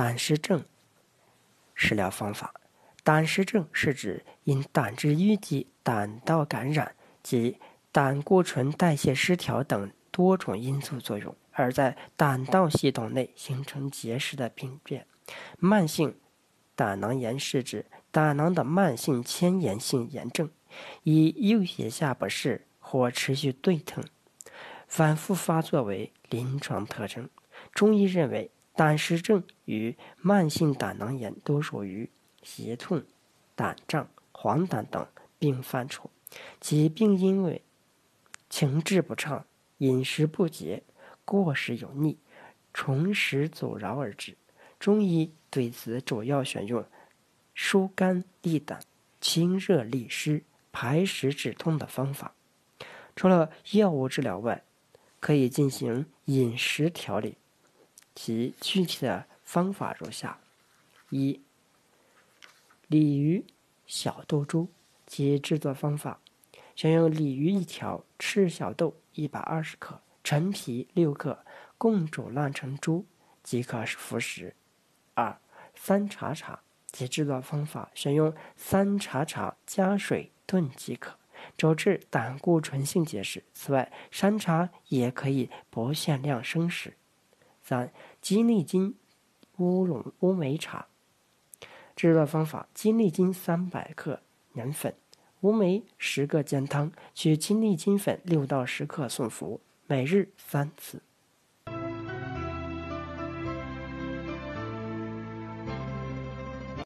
胆石症食疗方法。胆石症是指因胆汁淤积、胆道感染及胆固醇代谢失调等多种因素作用，而在胆道系统内形成结石的病变。慢性胆囊炎是指胆囊的慢性牵延性炎症，以右胁下不适或持续对疼、反复发作为临床特征。中医认为，胆石症与慢性胆囊炎都属于胁痛、胆胀、黄疸等病范畴，其病因为情志不畅、饮食不节、过食油腻、重食阻挠而致。中医对此主要选用疏肝利胆、清热利湿、排湿止痛的方法。除了药物治疗外，可以进行饮食调理。其具体的方法如下：一、鲤鱼小豆粥及制作方法：选用鲤鱼一条、赤小豆一百二十克、陈皮六克，共煮烂成粥即可服食。二、三茶茶及制作方法：选用三茶茶加水炖即可，主治胆固醇性结石。此外，山茶也可以不限量生食。三、鸡内金乌龙乌梅茶制作方法：鸡内金三百克盐粉，乌梅十个煎汤，取鸡内金粉六到十克送服，每日三次。